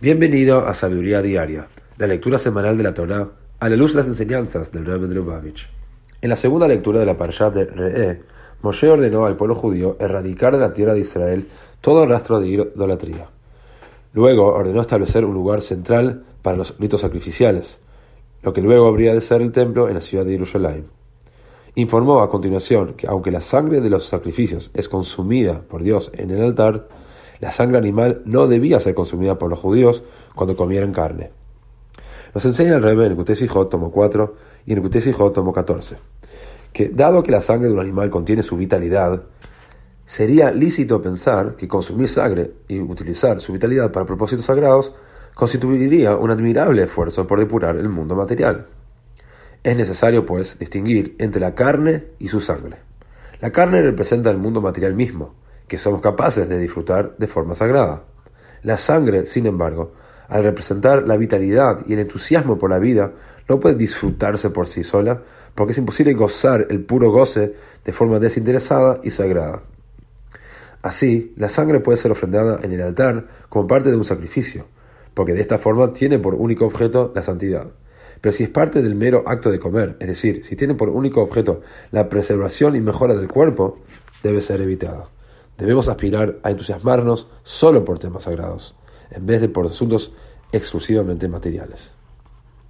Bienvenido a Sabiduría Diaria, la lectura semanal de la Torá a la luz de las enseñanzas del Rebbe de Lubavitch. En la segunda lectura de la parashá de Re'e, Moshe ordenó al pueblo judío erradicar de la tierra de Israel todo rastro de idolatría. Luego ordenó establecer un lugar central para los ritos sacrificiales, lo que luego habría de ser el templo en la ciudad de Jerusalén. Informó a continuación que aunque la sangre de los sacrificios es consumida por Dios en el altar, la sangre animal no debía ser consumida por los judíos cuando comieran carne. Nos enseña el Rebbe en el Hijot, tomo 4 y en el Hijot, tomo 14, que dado que la sangre de un animal contiene su vitalidad, sería lícito pensar que consumir sangre y utilizar su vitalidad para propósitos sagrados constituiría un admirable esfuerzo por depurar el mundo material. Es necesario, pues, distinguir entre la carne y su sangre. La carne representa el mundo material mismo, somos capaces de disfrutar de forma sagrada. La sangre, sin embargo, al representar la vitalidad y el entusiasmo por la vida, no puede disfrutarse por sí sola, porque es imposible gozar el puro goce de forma desinteresada y sagrada. Así, la sangre puede ser ofrendada en el altar como parte de un sacrificio, porque de esta forma tiene por único objeto la santidad. Pero si es parte del mero acto de comer, es decir, si tiene por único objeto la preservación y mejora del cuerpo, debe ser evitada. Debemos aspirar a entusiasmarnos solo por temas sagrados, en vez de por asuntos exclusivamente materiales.